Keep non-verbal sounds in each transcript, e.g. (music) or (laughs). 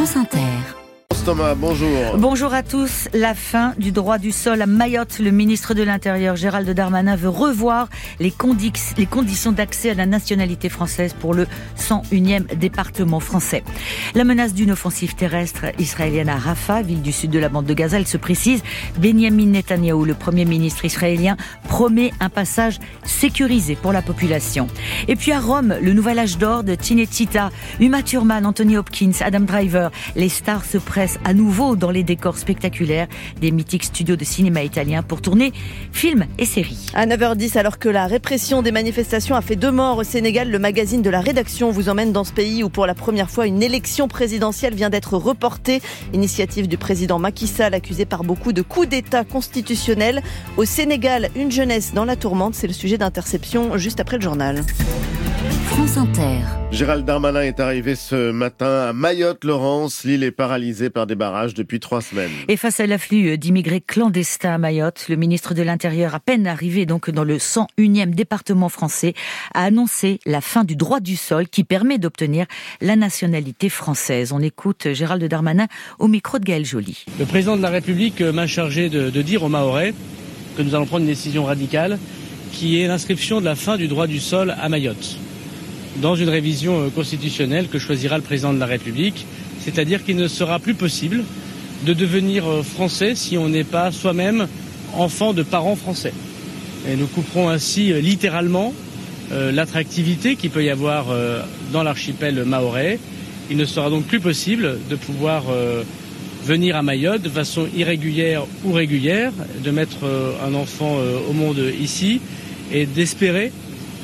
France Inter. Thomas, bonjour. Bonjour à tous. La fin du droit du sol à Mayotte. Le ministre de l'Intérieur, Gérald Darmanin, veut revoir les, conditions d'accès à la nationalité française pour le 101e département français. La menace d'une offensive terrestre israélienne à Rafah, ville du sud de la bande de Gaza, elle se précise. Benjamin Netanyahou, le premier ministre israélien, promet un passage sécurisé pour la population. Et puis à Rome, le nouvel âge d'or de Tinechita, Uma Thurman, Anthony Hopkins, Adam Driver. Les stars se à nouveau dans les décors spectaculaires des mythiques studios de cinéma italien pour tourner films et séries. À 9h10, alors que la répression des manifestations a fait deux morts au Sénégal, le magazine de la rédaction vous emmène dans ce pays où pour la première fois une élection présidentielle vient d'être reportée. Initiative du président Macky Sall accusé par beaucoup de coup d'État constitutionnel. Au Sénégal, une jeunesse dans la tourmente, c'est le sujet d'interception juste après le journal. France Inter. Gérald Darmanin est arrivé ce matin à Mayotte, Laurence. L'île est paralysée par des barrages depuis trois semaines. Et face à l'afflux d'immigrés clandestins à Mayotte, le ministre de l'Intérieur, à peine arrivé donc dans le 101e département français, a annoncé la fin du droit du sol qui permet d'obtenir la nationalité française. On écoute Gérald Darmanin au micro de Gaël Joly. Le président de la République m'a chargé de, de dire aux Mahorais que nous allons prendre une décision radicale qui est l'inscription de la fin du droit du sol à Mayotte dans une révision euh, constitutionnelle que choisira le président de la République, c'est-à-dire qu'il ne sera plus possible de devenir euh, français si on n'est pas soi-même enfant de parents français. Et nous couperons ainsi euh, littéralement l'attractivité qu'il peut y avoir dans l'archipel maorais. Il ne sera donc plus possible de pouvoir venir à Mayotte de façon irrégulière ou régulière, de mettre un enfant au monde ici et d'espérer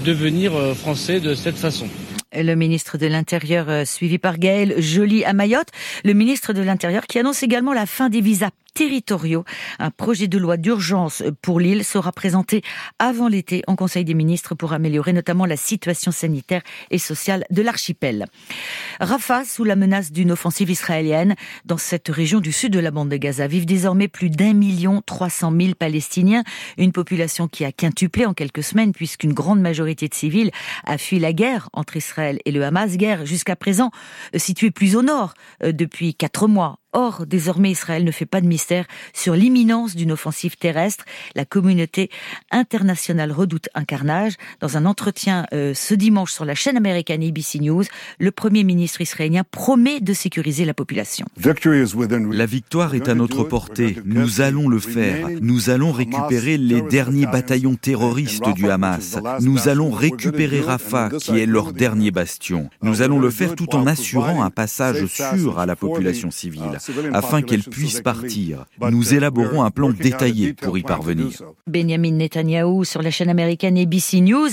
devenir euh, français de cette façon. Le ministre de l'Intérieur, euh, suivi par Gaël Joly à Mayotte, le ministre de l'Intérieur qui annonce également la fin des visas territoriaux. Un projet de loi d'urgence pour l'île sera présenté avant l'été en Conseil des ministres pour améliorer notamment la situation sanitaire et sociale de l'archipel. Rafah, sous la menace d'une offensive israélienne, dans cette région du sud de la bande de Gaza, vivent désormais plus d'un million trois cent mille Palestiniens, une population qui a quintuplé en quelques semaines puisqu'une grande majorité de civils a fui la guerre entre Israël et le Hamas, guerre jusqu'à présent située plus au nord euh, depuis quatre mois Or, désormais, Israël ne fait pas de mystère sur l'imminence d'une offensive terrestre. La communauté internationale redoute un carnage. Dans un entretien euh, ce dimanche sur la chaîne américaine ABC News, le Premier ministre israélien promet de sécuriser la population. La victoire est à notre portée. Nous allons le faire. Nous allons récupérer les derniers bataillons terroristes du Hamas. Nous allons récupérer Rafah, qui est leur dernier bastion. Nous allons le faire tout en assurant un passage sûr à la population civile afin qu'elle puisse partir. Nous élaborons un plan détaillé pour y parvenir. Benjamin Netanyahou sur la chaîne américaine ABC News.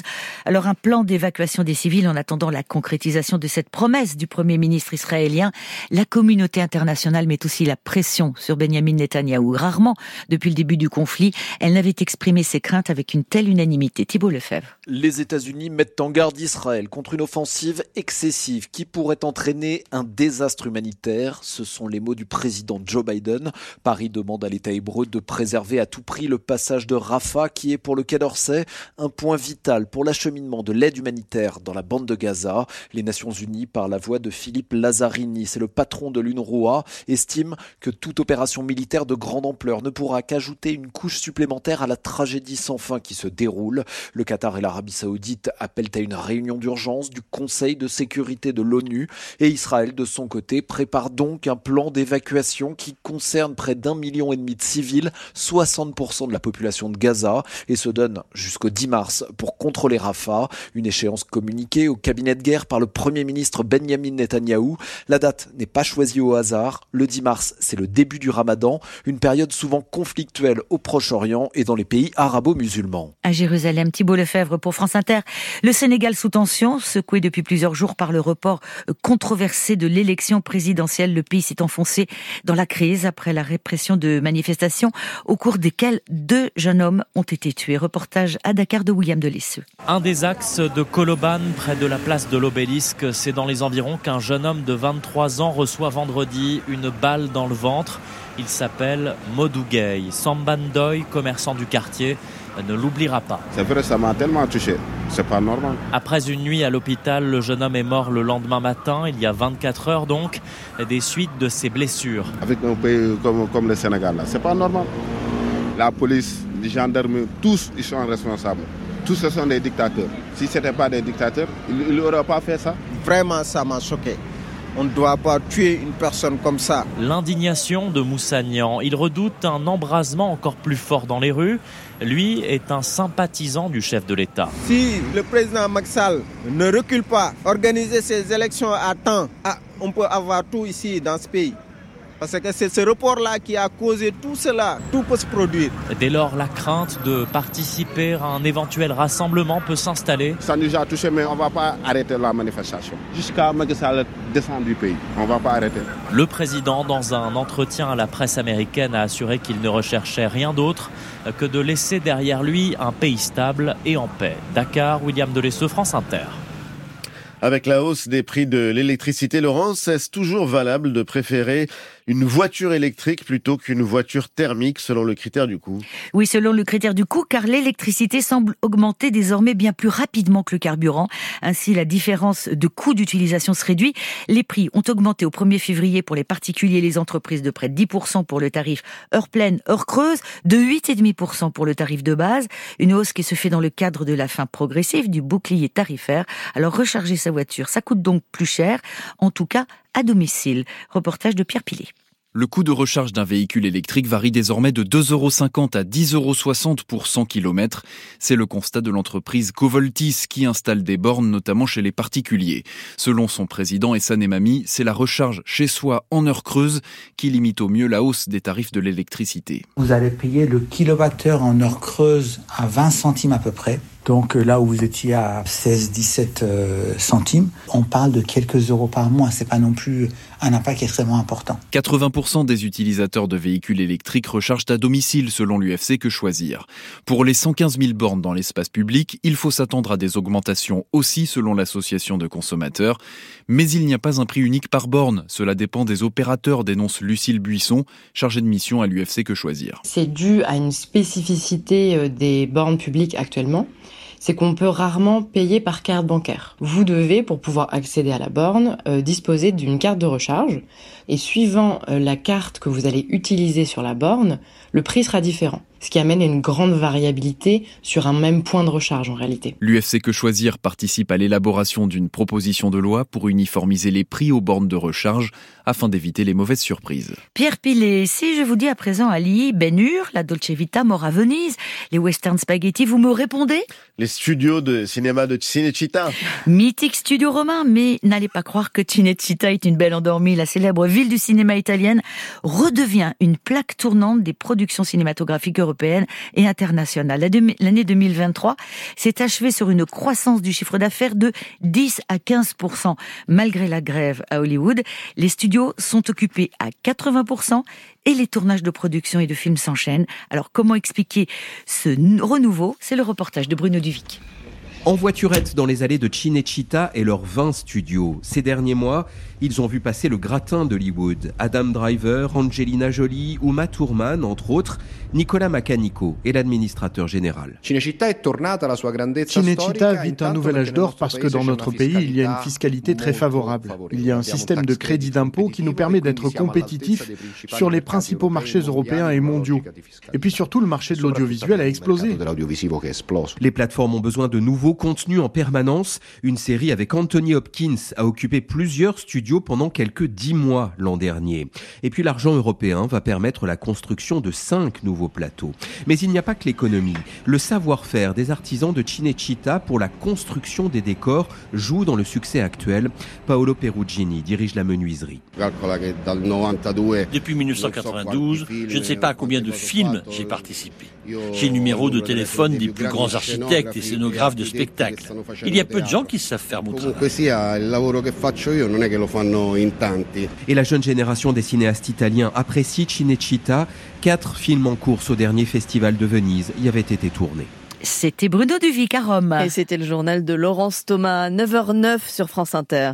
Alors un plan d'évacuation des civils en attendant la concrétisation de cette promesse du Premier ministre israélien. La communauté internationale met aussi la pression sur Benjamin Netanyahou. Rarement, depuis le début du conflit, elle n'avait exprimé ses craintes avec une telle unanimité. Thibault Lefebvre. Les États-Unis mettent en garde Israël contre une offensive excessive qui pourrait entraîner un désastre humanitaire. Ce sont les mots du président Joe Biden. Paris demande à l'État hébreu de préserver à tout prix le passage de Rafah, qui est pour le Quai d'Orsay un point vital pour l'acheminement de l'aide humanitaire dans la bande de Gaza. Les Nations Unies, par la voix de Philippe Lazzarini, c'est le patron de l'UNRWA, estiment que toute opération militaire de grande ampleur ne pourra qu'ajouter une couche supplémentaire à la tragédie sans fin qui se déroule. Le Qatar et l'Arabie saoudite appellent à une réunion d'urgence du Conseil de sécurité de l'ONU et Israël, de son côté, prépare donc un plan qui concerne près d'un million et demi de civils, 60% de la population de Gaza, et se donne jusqu'au 10 mars pour contrôler Rafah, une échéance communiquée au cabinet de guerre par le Premier ministre Benjamin Netanyahou. La date n'est pas choisie au hasard. Le 10 mars, c'est le début du ramadan, une période souvent conflictuelle au Proche-Orient et dans les pays arabo-musulmans. À Jérusalem, Thibault Lefebvre pour France Inter. Le Sénégal sous tension, secoué depuis plusieurs jours par le report controversé de l'élection présidentielle. Le pays s'est enfoncé dans la crise après la répression de manifestations au cours desquelles deux jeunes hommes ont été tués. Reportage à Dakar de William Delesseux. Un des axes de Koloban, près de la place de l'obélisque, c'est dans les environs qu'un jeune homme de 23 ans reçoit vendredi une balle dans le ventre. Il s'appelle Modou Gay. Sambandoy, commerçant du quartier, ne l'oubliera pas. C'est vrai, ça m'a tellement touché. C'est pas normal. Après une nuit à l'hôpital, le jeune homme est mort le lendemain matin, il y a 24 heures donc, des suites de ses blessures. Avec un pays comme, comme le Sénégal, là, c'est pas normal. La police, les gendarmes, tous, ils sont responsables. Tous ce sont des dictateurs. Si ce n'étaient pas des dictateurs, ils n'auraient pas fait ça. Vraiment, ça m'a choqué. On ne doit pas tuer une personne comme ça. L'indignation de Moussagnan. Il redoute un embrasement encore plus fort dans les rues. Lui est un sympathisant du chef de l'État. Si le président Maxal ne recule pas, organiser ses élections à temps, ah, on peut avoir tout ici dans ce pays. Parce que c'est ce report-là qui a causé tout cela. Tout peut se produire. Dès lors, la crainte de participer à un éventuel rassemblement peut s'installer. Ça nous a touché, mais on ne va pas arrêter la manifestation. Jusqu'à ce que descende du pays. On ne va pas arrêter. Le président, dans un entretien à la presse américaine, a assuré qu'il ne recherchait rien d'autre que de laisser derrière lui un pays stable et en paix. Dakar, William Delesseux, France Inter. Avec la hausse des prix de l'électricité, Laurence, est-ce toujours valable de préférer une voiture électrique plutôt qu'une voiture thermique selon le critère du coût Oui, selon le critère du coût, car l'électricité semble augmenter désormais bien plus rapidement que le carburant. Ainsi, la différence de coût d'utilisation se réduit. Les prix ont augmenté au 1er février pour les particuliers et les entreprises de près de 10% pour le tarif heure pleine, heure creuse, de 8,5% pour le tarif de base. Une hausse qui se fait dans le cadre de la fin progressive du bouclier tarifaire. Alors recharger sa voiture, ça coûte donc plus cher, en tout cas à domicile. Reportage de Pierre Pilet. Le coût de recharge d'un véhicule électrique varie désormais de 2,50 euros à 10,60 euros pour 100 km. C'est le constat de l'entreprise Covoltis qui installe des bornes notamment chez les particuliers. Selon son président et sa Mamie, c'est la recharge chez soi en heure creuse qui limite au mieux la hausse des tarifs de l'électricité. Vous allez payer le kilowattheure en heure creuse à 20 centimes à peu près. Donc euh, là où vous étiez à 16-17 euh, centimes, on parle de quelques euros par mois. C'est pas non plus un impact extrêmement important. 80% des utilisateurs de véhicules électriques rechargent à domicile selon l'UFC Que Choisir. Pour les 115 000 bornes dans l'espace public, il faut s'attendre à des augmentations aussi selon l'association de consommateurs. Mais il n'y a pas un prix unique par borne. Cela dépend des opérateurs, dénonce Lucille Buisson, chargée de mission à l'UFC Que Choisir. C'est dû à une spécificité euh, des bornes publiques actuellement c'est qu'on peut rarement payer par carte bancaire. Vous devez, pour pouvoir accéder à la borne, euh, disposer d'une carte de recharge. Et suivant euh, la carte que vous allez utiliser sur la borne, le prix sera différent ce qui amène à une grande variabilité sur un même point de recharge en réalité. L'UFC Que Choisir participe à l'élaboration d'une proposition de loi pour uniformiser les prix aux bornes de recharge afin d'éviter les mauvaises surprises. Pierre Pilet, si je vous dis à présent Ali, Ben Hur, la Dolce Vita, Mort à Venise, les Western Spaghetti, vous me répondez? Les studios de cinéma de Cinecittà. (laughs) Mythique studio romain, mais n'allez pas croire que Cinecittà est une belle endormie. La célèbre ville du cinéma italienne redevient une plaque tournante des productions cinématographiques européennes européenne et internationale. L'année 2023 s'est achevée sur une croissance du chiffre d'affaires de 10 à 15% malgré la grève à Hollywood. Les studios sont occupés à 80% et les tournages de production et de films s'enchaînent. Alors comment expliquer ce renouveau? C'est le reportage de Bruno Duvic. En voiturette dans les allées de Cinecittà et leurs 20 studios. Ces derniers mois, ils ont vu passer le gratin d'Hollywood. Adam Driver, Angelina Jolie, Uma Thurman, entre autres, Nicolas Macanico est l'administrateur général. Cinecittà vit un nouvel âge d'or parce que dans notre pays, il y a une fiscalité très favorable. Il y a un système de crédit d'impôt qui nous permet d'être compétitifs sur les principaux marchés européens et mondiaux. Et puis surtout, le marché de l'audiovisuel a explosé. Les plateformes ont besoin de nouveaux contenus en permanence. Une série avec Anthony Hopkins a occupé plusieurs studios pendant quelques dix mois l'an dernier. Et puis l'argent européen va permettre la construction de cinq nouveaux plateau. Mais il n'y a pas que l'économie. Le savoir-faire des artisans de Cinecittà pour la construction des décors joue dans le succès actuel. Paolo Perugini dirige la menuiserie. Depuis 1992, je ne sais pas à combien de films j'ai participé. J'ai le numéro de téléphone des plus grands architectes et scénographes de spectacles. Il y a peu de gens qui savent faire mon travail. Et la jeune génération des cinéastes italiens apprécie Cinecittà. Quatre films en course au dernier festival de Venise y avaient été tournés. C'était Bruno Duvic à Rome. Et c'était le journal de Laurence Thomas, 9h09 sur France Inter.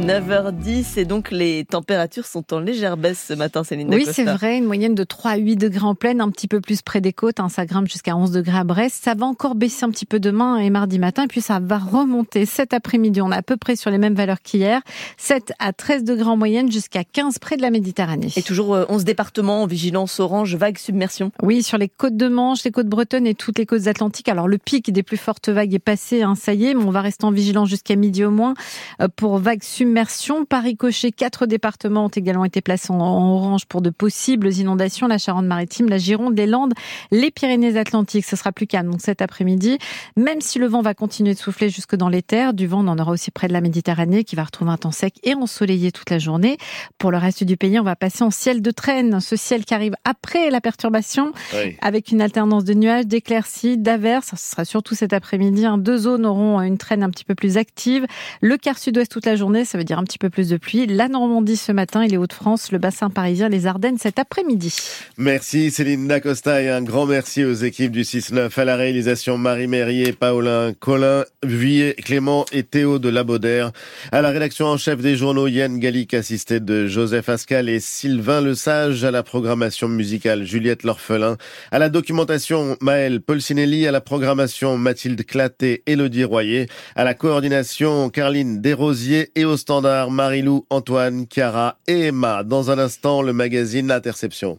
9h10 et donc les températures sont en légère baisse ce matin, Céline Oui, c'est vrai, une moyenne de 3 à 8 degrés en pleine, un petit peu plus près des côtes, hein, ça grimpe jusqu'à 11 degrés à Brest. Ça va encore baisser un petit peu demain et mardi matin, et puis ça va remonter cet après-midi. On est à peu près sur les mêmes valeurs qu'hier, 7 à 13 degrés en moyenne jusqu'à 15 près de la Méditerranée. Et toujours 11 euh, départements en vigilance orange, vague submersion. Oui, sur les côtes de Manche, les côtes bretonnes et toutes les côtes atlantiques. Alors le pic des plus fortes vagues est passé, hein, ça y est, mais on va rester en vigilance jusqu'à midi au moins euh, pour vague submersion. Par ricochet, quatre départements ont également été placés en orange pour de possibles inondations. La Charente-Maritime, la Gironde, les Landes, les Pyrénées-Atlantiques. Ce sera plus calme donc cet après-midi. Même si le vent va continuer de souffler jusque dans les terres, du vent, on en aura aussi près de la Méditerranée qui va retrouver un temps sec et ensoleillé toute la journée. Pour le reste du pays, on va passer en ciel de traîne. Ce ciel qui arrive après la perturbation avec une alternance de nuages, d'éclaircies, d'averses. Ce sera surtout cet après-midi. Hein. Deux zones auront une traîne un petit peu plus active. Le quart sud-ouest toute la journée, ça veut dire un petit peu plus de pluie. La Normandie ce matin et les Hauts-de-France, le bassin parisien, les Ardennes cet après-midi. Merci Céline Dacosta et un grand merci aux équipes du 6-9 à la réalisation Marie Mérier, Paulin, Colin, Vuillet, Clément et Théo de Labaudaire. À la rédaction en chef des journaux, Yann Gallic assisté de Joseph Ascal et Sylvain Lesage. À la programmation musicale, Juliette L'Orphelin. À la documentation, Maël Polsinelli. À la programmation, Mathilde Claté, Élodie Royer. À la coordination, Carline Desrosiers et au standard, Marilou, Antoine, Chiara et Emma. Dans un instant, le magazine Interception.